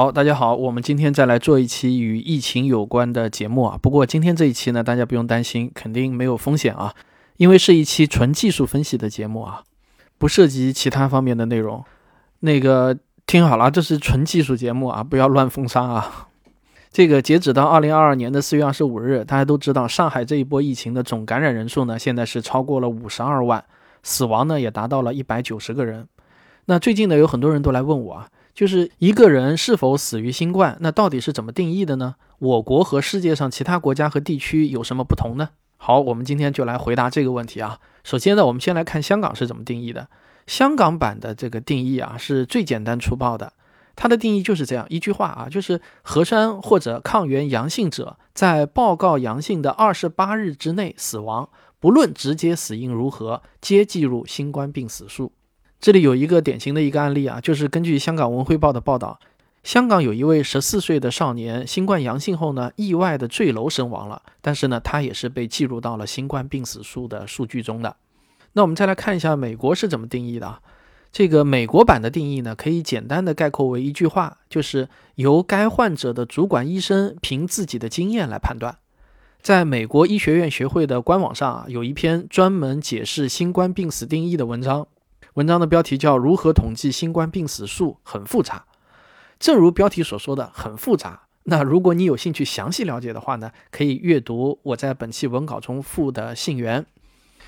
好，大家好，我们今天再来做一期与疫情有关的节目啊。不过今天这一期呢，大家不用担心，肯定没有风险啊，因为是一期纯技术分析的节目啊，不涉及其他方面的内容。那个听好了，这是纯技术节目啊，不要乱封杀啊。这个截止到二零二二年的四月二十五日，大家都知道，上海这一波疫情的总感染人数呢，现在是超过了五十二万，死亡呢也达到了一百九十个人。那最近呢，有很多人都来问我啊。就是一个人是否死于新冠，那到底是怎么定义的呢？我国和世界上其他国家和地区有什么不同呢？好，我们今天就来回答这个问题啊。首先呢，我们先来看香港是怎么定义的。香港版的这个定义啊，是最简单粗暴的。它的定义就是这样一句话啊，就是核酸或者抗原阳性者在报告阳性的二十八日之内死亡，不论直接死因如何，皆计入新冠病死数。这里有一个典型的一个案例啊，就是根据香港文汇报的报道，香港有一位十四岁的少年新冠阳性后呢，意外的坠楼身亡了，但是呢，他也是被记录到了新冠病死数的数据中的。那我们再来看一下美国是怎么定义的啊，这个美国版的定义呢，可以简单的概括为一句话，就是由该患者的主管医生凭自己的经验来判断。在美国医学院学会的官网上啊，有一篇专门解释新冠病死定义的文章。文章的标题叫《如何统计新冠病死数》，很复杂。正如标题所说的，很复杂。那如果你有兴趣详细了解的话呢，可以阅读我在本期文稿中附的信源。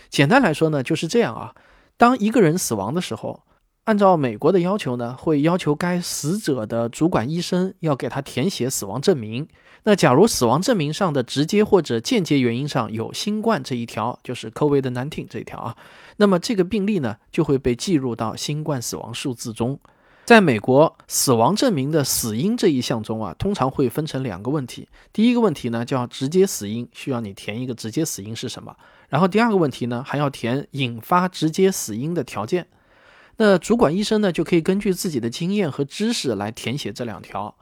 简单来说呢，就是这样啊。当一个人死亡的时候，按照美国的要求呢，会要求该死者的主管医生要给他填写死亡证明。那假如死亡证明上的直接或者间接原因上有新冠这一条，就是 COVID-19 这一条啊，那么这个病例呢就会被计入到新冠死亡数字中。在美国，死亡证明的死因这一项中啊，通常会分成两个问题。第一个问题呢叫直接死因，需要你填一个直接死因是什么。然后第二个问题呢还要填引发直接死因的条件。那主管医生呢就可以根据自己的经验和知识来填写这两条。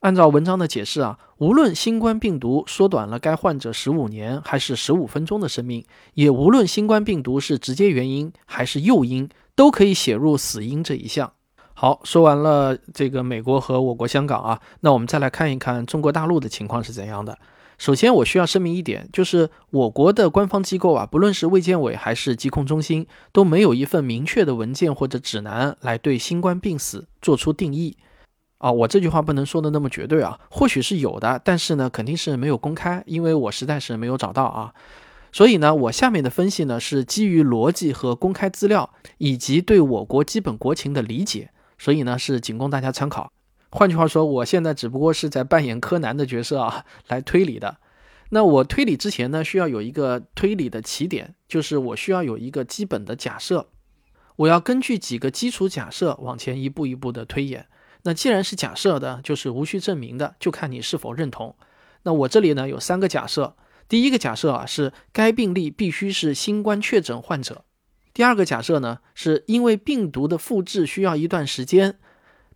按照文章的解释啊，无论新冠病毒缩短了该患者十五年还是十五分钟的生命，也无论新冠病毒是直接原因还是诱因，都可以写入死因这一项。好，说完了这个美国和我国香港啊，那我们再来看一看中国大陆的情况是怎样的。首先，我需要声明一点，就是我国的官方机构啊，不论是卫健委还是疾控中心，都没有一份明确的文件或者指南来对新冠病死做出定义。啊，我这句话不能说的那么绝对啊，或许是有的，但是呢，肯定是没有公开，因为我实在是没有找到啊。所以呢，我下面的分析呢是基于逻辑和公开资料，以及对我国基本国情的理解，所以呢是仅供大家参考。换句话说，我现在只不过是在扮演柯南的角色啊，来推理的。那我推理之前呢，需要有一个推理的起点，就是我需要有一个基本的假设，我要根据几个基础假设往前一步一步的推演。那既然是假设的，就是无需证明的，就看你是否认同。那我这里呢有三个假设，第一个假设啊是该病例必须是新冠确诊患者。第二个假设呢是因为病毒的复制需要一段时间，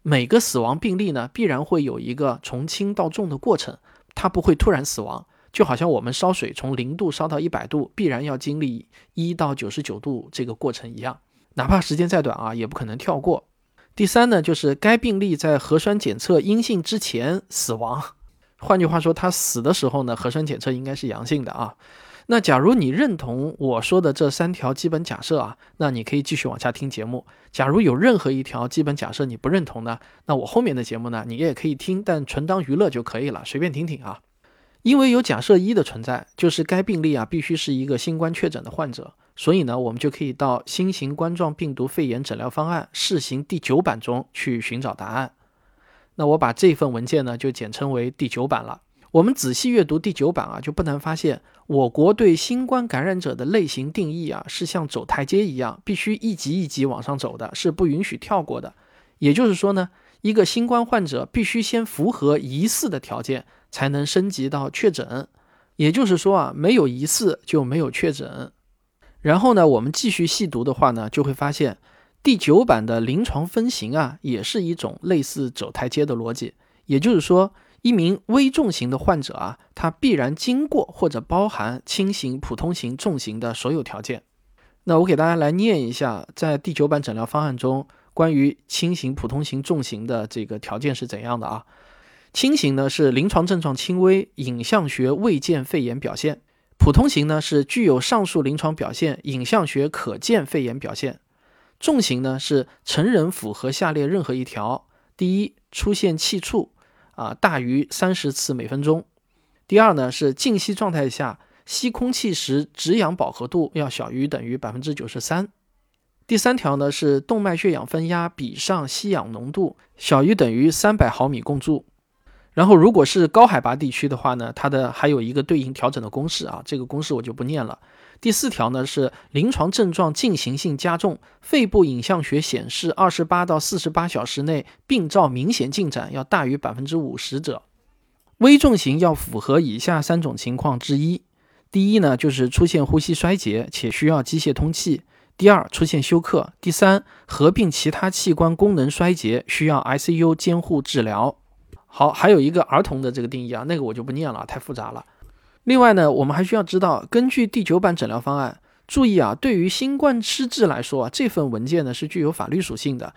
每个死亡病例呢必然会有一个从轻到重的过程，它不会突然死亡，就好像我们烧水从零度烧到一百度，必然要经历一到九十九度这个过程一样，哪怕时间再短啊，也不可能跳过。第三呢，就是该病例在核酸检测阴性之前死亡，换句话说，他死的时候呢，核酸检测应该是阳性的啊。那假如你认同我说的这三条基本假设啊，那你可以继续往下听节目。假如有任何一条基本假设你不认同呢，那我后面的节目呢，你也可以听，但纯当娱乐就可以了，随便听听啊。因为有假设一的存在，就是该病例啊必须是一个新冠确诊的患者。所以呢，我们就可以到新型冠状病毒肺炎诊疗方案试行第九版中去寻找答案。那我把这份文件呢就简称为第九版了。我们仔细阅读第九版啊，就不难发现，我国对新冠感染者的类型定义啊是像走台阶一样，必须一级一级往上走的，是不允许跳过的。也就是说呢，一个新冠患者必须先符合疑似的条件，才能升级到确诊。也就是说啊，没有疑似就没有确诊。然后呢，我们继续细读的话呢，就会发现第九版的临床分型啊，也是一种类似走台阶的逻辑。也就是说，一名危重型的患者啊，他必然经过或者包含轻型、普通型、重型的所有条件。那我给大家来念一下，在第九版诊疗方案中，关于轻型、普通型、重型的这个条件是怎样的啊？轻型呢是临床症状轻微，影像学未见肺炎表现；普通型呢是具有上述临床表现，影像学可见肺炎表现；重型呢是成人符合下列任何一条：第一，出现气促，啊大于三十次每分钟；第二呢是静息状态下吸空气时止氧饱和度要小于等于百分之九十三；第三条呢是动脉血氧分压比上吸氧浓度小于等于三百毫米汞柱。然后，如果是高海拔地区的话呢，它的还有一个对应调整的公式啊，这个公式我就不念了。第四条呢是临床症状进行性加重，肺部影像学显示二十八到四十八小时内病灶明显进展要大于百分之五十者，危重型要符合以下三种情况之一：第一呢就是出现呼吸衰竭且需要机械通气；第二出现休克；第三合并其他器官功能衰竭需要 ICU 监护治疗。好，还有一个儿童的这个定义啊，那个我就不念了，太复杂了。另外呢，我们还需要知道，根据第九版诊疗方案，注意啊，对于新冠失智来说啊，这份文件呢是具有法律属性的，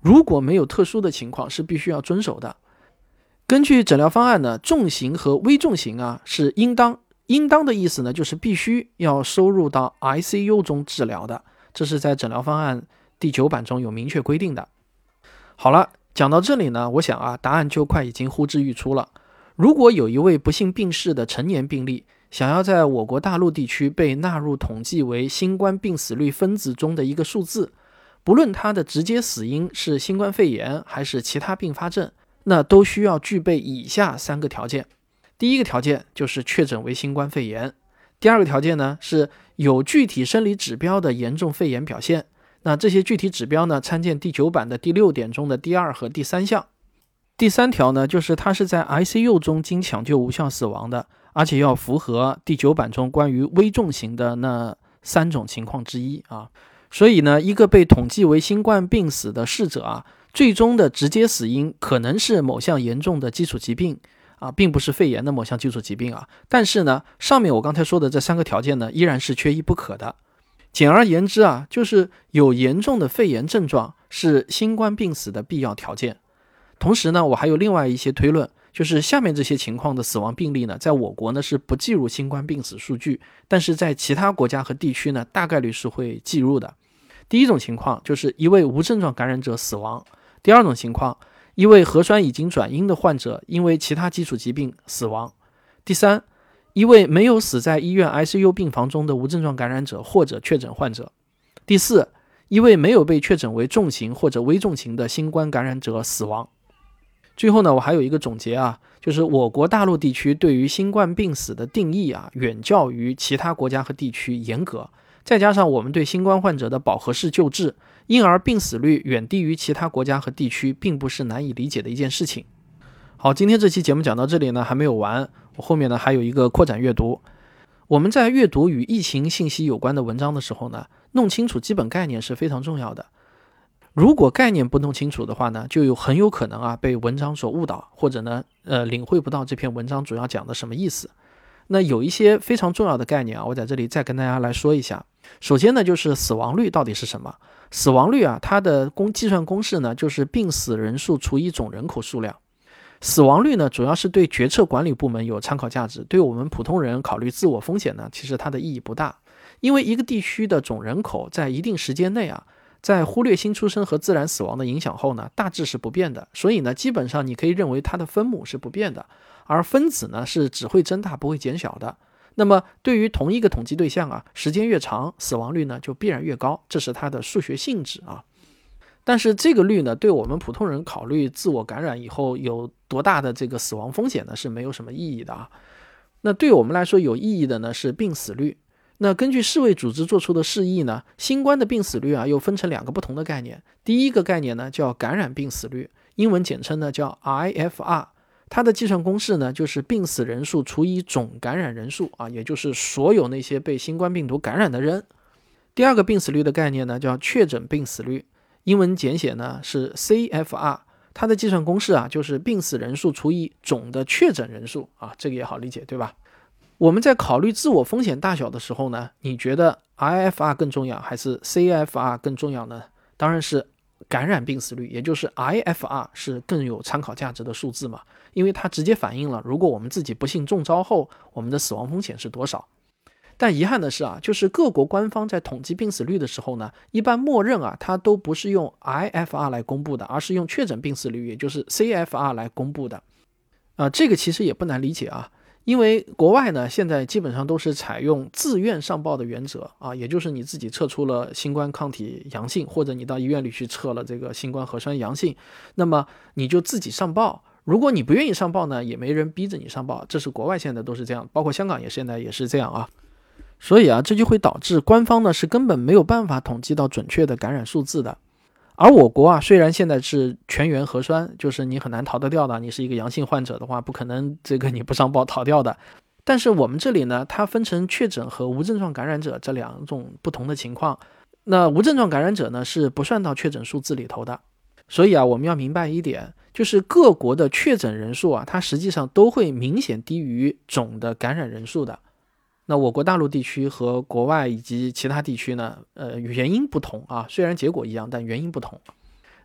如果没有特殊的情况，是必须要遵守的。根据诊疗方案呢，重型和危重型啊是应当，应当的意思呢就是必须要收入到 ICU 中治疗的，这是在诊疗方案第九版中有明确规定的。好了。讲到这里呢，我想啊，答案就快已经呼之欲出了。如果有一位不幸病逝的成年病例，想要在我国大陆地区被纳入统计为新冠病死率分子中的一个数字，不论他的直接死因是新冠肺炎还是其他并发症，那都需要具备以下三个条件。第一个条件就是确诊为新冠肺炎，第二个条件呢是有具体生理指标的严重肺炎表现。那这些具体指标呢？参见第九版的第六点中的第二和第三项。第三条呢，就是他是在 ICU 中经抢救无效死亡的，而且要符合第九版中关于危重型的那三种情况之一啊。所以呢，一个被统计为新冠病死的逝者啊，最终的直接死因可能是某项严重的基础疾病啊，并不是肺炎的某项基础疾病啊。但是呢，上面我刚才说的这三个条件呢，依然是缺一不可的。简而言之啊，就是有严重的肺炎症状是新冠病死的必要条件。同时呢，我还有另外一些推论，就是下面这些情况的死亡病例呢，在我国呢是不计入新冠病死数据，但是在其他国家和地区呢，大概率是会计入的。第一种情况就是一位无症状感染者死亡；第二种情况，一位核酸已经转阴的患者因为其他基础疾病死亡；第三。一位没有死在医院 ICU 病房中的无症状感染者或者确诊患者。第四，一位没有被确诊为重型或者危重型的新冠感染者死亡。最后呢，我还有一个总结啊，就是我国大陆地区对于新冠病死的定义啊，远较于其他国家和地区严格。再加上我们对新冠患者的饱和式救治，因而病死率远低于其他国家和地区，并不是难以理解的一件事情。好，今天这期节目讲到这里呢，还没有完。我后面呢还有一个扩展阅读。我们在阅读与疫情信息有关的文章的时候呢，弄清楚基本概念是非常重要的。如果概念不弄清楚的话呢，就有很有可能啊被文章所误导，或者呢呃领会不到这篇文章主要讲的什么意思。那有一些非常重要的概念啊，我在这里再跟大家来说一下。首先呢就是死亡率到底是什么？死亡率啊它的公计算公式呢就是病死人数除以总人口数量。死亡率呢，主要是对决策管理部门有参考价值，对我们普通人考虑自我风险呢，其实它的意义不大。因为一个地区的总人口在一定时间内啊，在忽略新出生和自然死亡的影响后呢，大致是不变的。所以呢，基本上你可以认为它的分母是不变的，而分子呢是只会增大不会减小的。那么对于同一个统计对象啊，时间越长，死亡率呢就必然越高，这是它的数学性质啊。但是这个率呢，对我们普通人考虑自我感染以后有多大的这个死亡风险呢，是没有什么意义的啊。那对我们来说有意义的呢是病死率。那根据世卫组织做出的示意呢，新冠的病死率啊又分成两个不同的概念。第一个概念呢叫感染病死率，英文简称呢叫 IFR，它的计算公式呢就是病死人数除以总感染人数啊，也就是所有那些被新冠病毒感染的人。第二个病死率的概念呢叫确诊病死率。英文简写呢是 CFR，它的计算公式啊就是病死人数除以总的确诊人数啊，这个也好理解对吧？我们在考虑自我风险大小的时候呢，你觉得 IFR 更重要还是 CFR 更重要呢？当然是感染病死率，也就是 IFR 是更有参考价值的数字嘛？因为它直接反映了如果我们自己不幸中招后，我们的死亡风险是多少。但遗憾的是啊，就是各国官方在统计病死率的时候呢，一般默认啊，它都不是用 IFR 来公布的，而是用确诊病死率，也就是 CFR 来公布的。啊，这个其实也不难理解啊。因为国外呢，现在基本上都是采用自愿上报的原则啊，也就是你自己测出了新冠抗体阳性，或者你到医院里去测了这个新冠核酸阳性，那么你就自己上报。如果你不愿意上报呢，也没人逼着你上报。这是国外现在都是这样，包括香港也现在也是这样啊。所以啊，这就会导致官方呢是根本没有办法统计到准确的感染数字的。而我国啊，虽然现在是全员核酸，就是你很难逃得掉的。你是一个阳性患者的话，不可能这个你不上报逃掉的。但是我们这里呢，它分成确诊和无症状感染者这两种不同的情况。那无症状感染者呢，是不算到确诊数字里头的。所以啊，我们要明白一点，就是各国的确诊人数啊，它实际上都会明显低于总的感染人数的。那我国大陆地区和国外以及其他地区呢？呃，原因不同啊，虽然结果一样，但原因不同。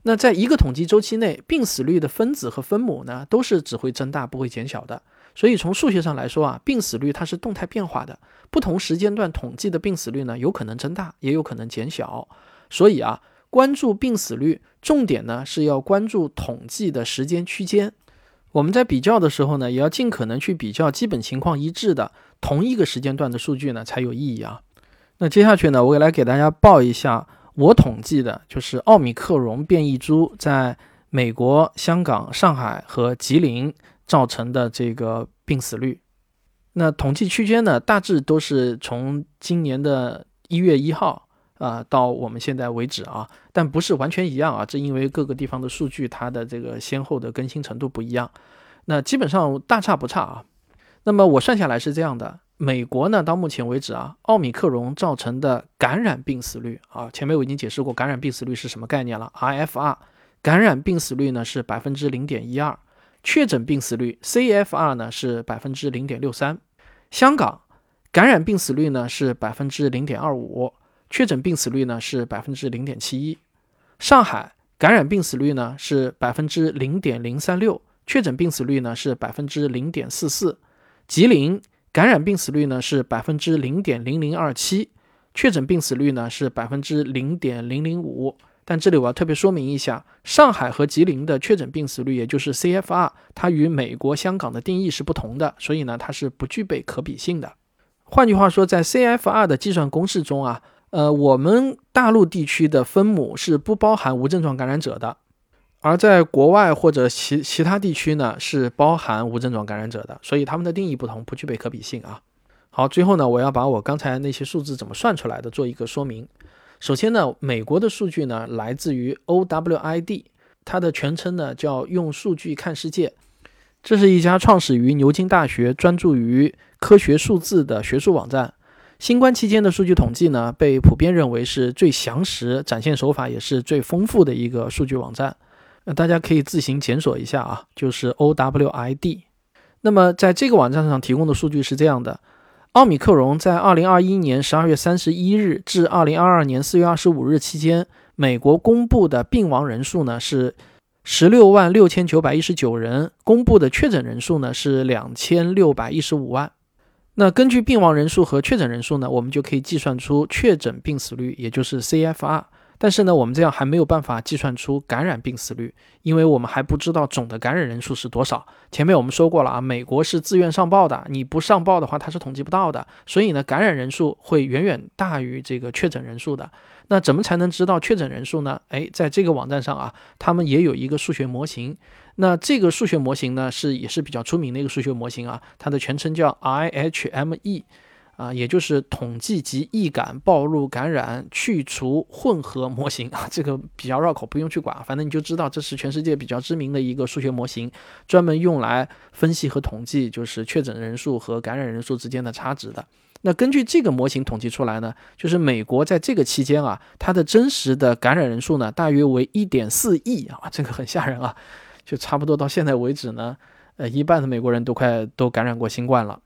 那在一个统计周期内，病死率的分子和分母呢，都是只会增大不会减小的。所以从数学上来说啊，病死率它是动态变化的，不同时间段统计的病死率呢，有可能增大，也有可能减小。所以啊，关注病死率，重点呢是要关注统计的时间区间。我们在比较的时候呢，也要尽可能去比较基本情况一致的同一个时间段的数据呢，才有意义啊。那接下去呢，我也来给大家报一下我统计的，就是奥米克戎变异株在美国、香港、上海和吉林造成的这个病死率。那统计区间呢，大致都是从今年的一月一号。啊，到我们现在为止啊，但不是完全一样啊，这因为各个地方的数据它的这个先后的更新程度不一样，那基本上大差不差啊。那么我算下来是这样的，美国呢到目前为止啊，奥米克戎造成的感染病死率啊，前面我已经解释过感染病死率是什么概念了，IFR，感染病死率呢是百分之零点一二，确诊病死率 CFR 呢是百分之零点六三，香港感染病死率呢是百分之零点二五。确诊病死率呢是百分之零点七一，上海感染病死率呢是百分之零点零三六，确诊病死率呢是百分之零点四四，吉林感染病死率呢是百分之零点零零二七，确诊病死率呢是百分之零点零零五。但这里我要特别说明一下，上海和吉林的确诊病死率，也就是 CFR，它与美国、香港的定义是不同的，所以呢它是不具备可比性的。换句话说，在 CFR 的计算公式中啊。呃，我们大陆地区的分母是不包含无症状感染者的，而在国外或者其其他地区呢是包含无症状感染者的，所以他们的定义不同，不具备可比性啊。好，最后呢，我要把我刚才那些数字怎么算出来的做一个说明。首先呢，美国的数据呢来自于 OWID，它的全称呢叫用数据看世界，这是一家创始于牛津大学、专注于科学数字的学术网站。新冠期间的数据统计呢，被普遍认为是最详实、展现手法也是最丰富的一个数据网站。那大家可以自行检索一下啊，就是 OWID。那么在这个网站上提供的数据是这样的：奥米克戎在2021年12月31日至2022年4月25日期间，美国公布的病亡人数呢是16万6919人，公布的确诊人数呢是2615万。那根据病亡人数和确诊人数呢，我们就可以计算出确诊病死率，也就是 CFR。但是呢，我们这样还没有办法计算出感染病死率，因为我们还不知道总的感染人数是多少。前面我们说过了啊，美国是自愿上报的，你不上报的话，它是统计不到的。所以呢，感染人数会远远大于这个确诊人数的。那怎么才能知道确诊人数呢？哎，在这个网站上啊，他们也有一个数学模型。那这个数学模型呢，是也是比较出名的一个数学模型啊，它的全称叫 IHME，啊，也就是统计及易感暴露感染去除混合模型啊，这个比较绕口，不用去管，反正你就知道这是全世界比较知名的一个数学模型，专门用来分析和统计就是确诊人数和感染人数之间的差值的。那根据这个模型统计出来呢，就是美国在这个期间啊，它的真实的感染人数呢，大约为一点四亿啊，这个很吓人啊。就差不多到现在为止呢，呃，一半的美国人都快都感染过新冠了。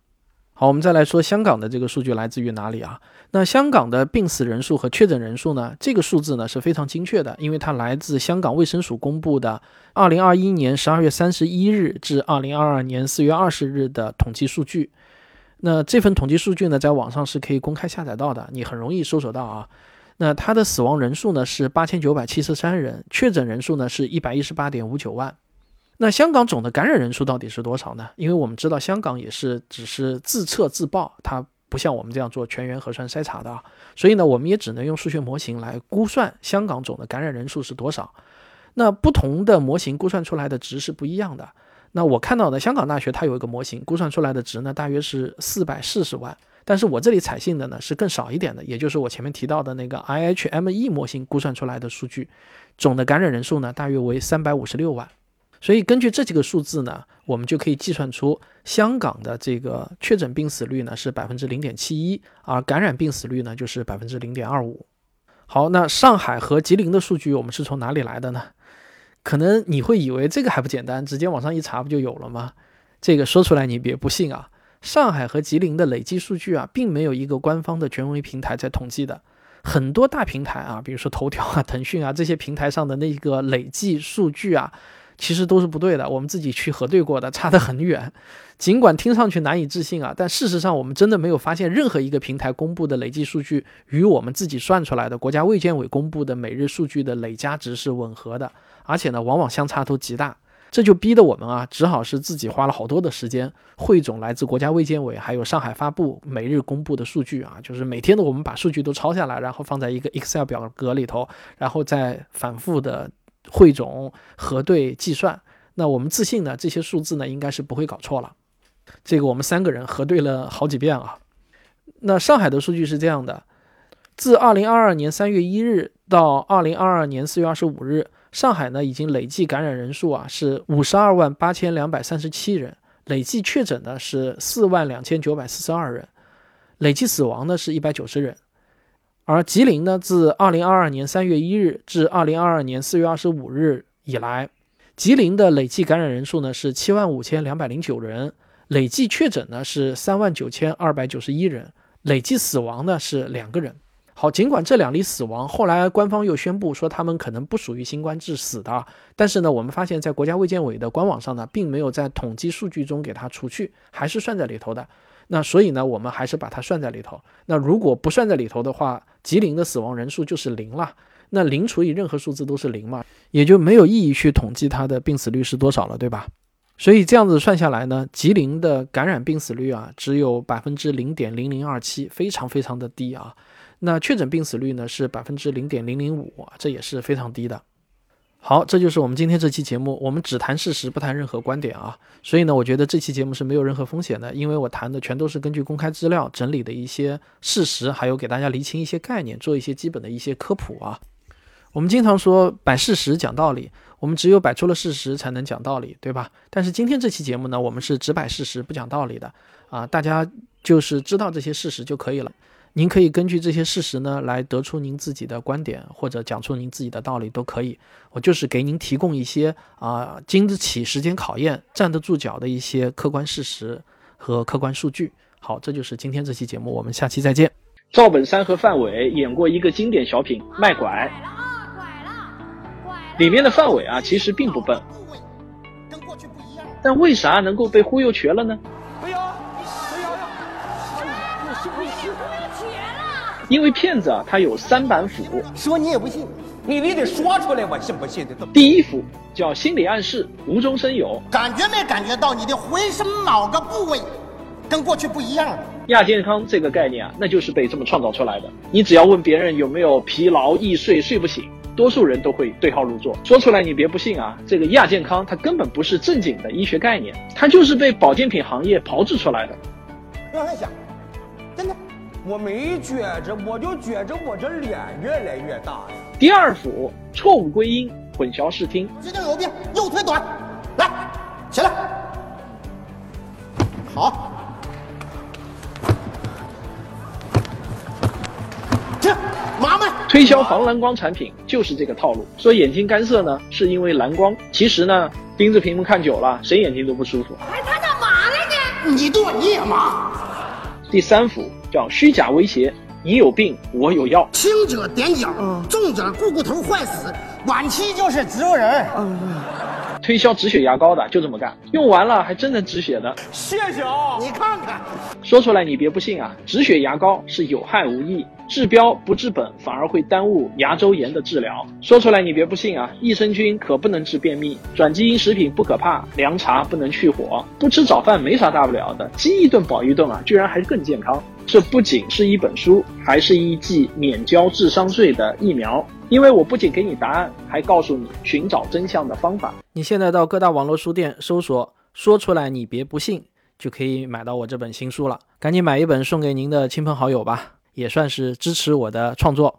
好。我们再来说香港的这个数据来自于哪里啊？那香港的病死人数和确诊人数呢？这个数字呢是非常精确的，因为它来自香港卫生署公布的二零二一年十二月三十一日至二零二二年四月二十日的统计数据。那这份统计数据呢，在网上是可以公开下载到的，你很容易搜索到啊。那它的死亡人数呢是八千九百七十三人，确诊人数呢是一百一十八点五九万。那香港总的感染人数到底是多少呢？因为我们知道香港也是只是自测自报，它。不像我们这样做全员核酸筛查的啊，所以呢，我们也只能用数学模型来估算香港总的感染人数是多少。那不同的模型估算出来的值是不一样的。那我看到的香港大学它有一个模型估算出来的值呢，大约是四百四十万，但是我这里采信的呢是更少一点的，也就是我前面提到的那个 IHME 模型估算出来的数据，总的感染人数呢大约为三百五十六万。所以根据这几个数字呢，我们就可以计算出香港的这个确诊病死率呢是百分之零点七一，而感染病死率呢就是百分之零点二五。好，那上海和吉林的数据我们是从哪里来的呢？可能你会以为这个还不简单，直接往上一查不就有了吗？这个说出来你别不信啊，上海和吉林的累计数据啊，并没有一个官方的权威平台在统计的，很多大平台啊，比如说头条啊、腾讯啊这些平台上的那个累计数据啊。其实都是不对的，我们自己去核对过的，差得很远。尽管听上去难以置信啊，但事实上我们真的没有发现任何一个平台公布的累计数据与我们自己算出来的国家卫健委公布的每日数据的累加值是吻合的，而且呢，往往相差都极大。这就逼得我们啊，只好是自己花了好多的时间汇总来自国家卫健委还有上海发布每日公布的数据啊，就是每天的我们把数据都抄下来，然后放在一个 Excel 表格里头，然后再反复的。汇总、核对、计算，那我们自信呢？这些数字呢，应该是不会搞错了。这个我们三个人核对了好几遍啊。那上海的数据是这样的：自二零二二年三月一日到二零二二年四月二十五日，上海呢已经累计感染人数啊是五十二万八千两百三十七人，累计确诊呢是四万两千九百四十二人，累计死亡呢是一百九十人。而吉林呢，自二零二二年三月一日至二零二二年四月二十五日以来，吉林的累计感染人数呢是七万五千两百零九人，累计确诊呢是三万九千二百九十一人，累计死亡呢是两个人。好，尽管这两例死亡后来官方又宣布说他们可能不属于新冠致死的，但是呢，我们发现，在国家卫健委的官网上呢，并没有在统计数据中给它除去，还是算在里头的。那所以呢，我们还是把它算在里头。那如果不算在里头的话，吉林的死亡人数就是零了。那零除以任何数字都是零嘛，也就没有意义去统计它的病死率是多少了，对吧？所以这样子算下来呢，吉林的感染病死率啊，只有百分之零点零零二七，非常非常的低啊。那确诊病死率呢是百分之零点零零五，这也是非常低的。好，这就是我们今天这期节目。我们只谈事实，不谈任何观点啊。所以呢，我觉得这期节目是没有任何风险的，因为我谈的全都是根据公开资料整理的一些事实，还有给大家厘清一些概念，做一些基本的一些科普啊。我们经常说摆事实讲道理，我们只有摆出了事实才能讲道理，对吧？但是今天这期节目呢，我们是只摆事实不讲道理的啊，大家就是知道这些事实就可以了。您可以根据这些事实呢，来得出您自己的观点，或者讲出您自己的道理都可以。我就是给您提供一些啊，经得起时间考验、站得住脚的一些客观事实和客观数据。好，这就是今天这期节目，我们下期再见。赵本山和范伟演过一个经典小品《卖拐》，里面的范伟啊，其实并不笨，但为啥能够被忽悠瘸了呢？因为骗子啊，他有三板斧，说你也不信，你你得说出来，我信不信的。第一斧叫心理暗示，无中生有，感觉没感觉到你的浑身某个部位跟过去不一样？亚健康这个概念啊，那就是被这么创造出来的。你只要问别人有没有疲劳、易睡、睡不醒，多数人都会对号入座。说出来你别不信啊，这个亚健康它根本不是正经的医学概念，它就是被保健品行业炮制出来的。我还想，真的。我没觉着，我就觉着我这脸越来越大呀。第二幅错误归因，混淆视听。这就有病，右腿短，来，起来，好，停，麻烦。推销防蓝光产品就是这个套路，说眼睛干涩呢，是因为蓝光。其实呢，盯着屏幕看久了，谁眼睛都不舒服。哎他干嘛来呢？你对，你也麻。第三幅叫虚假威胁，你有病我有药。轻者踮脚，重者股骨头坏死，晚期就是植物人。推销止血牙膏的就这么干，用完了还真能止血的。谢谢啊！你看看，说出来你别不信啊，止血牙膏是有害无益，治标不治本，反而会耽误牙周炎的治疗。说出来你别不信啊，益生菌可不能治便秘，转基因食品不可怕，凉茶不能去火，不吃早饭没啥大不了的，饥一顿饱一顿啊，居然还更健康。这不仅是一本书，还是一剂免交智商税的疫苗。因为我不仅给你答案，还告诉你寻找真相的方法。你现在到各大网络书店搜索“说出来你别不信”，就可以买到我这本新书了。赶紧买一本送给您的亲朋好友吧，也算是支持我的创作。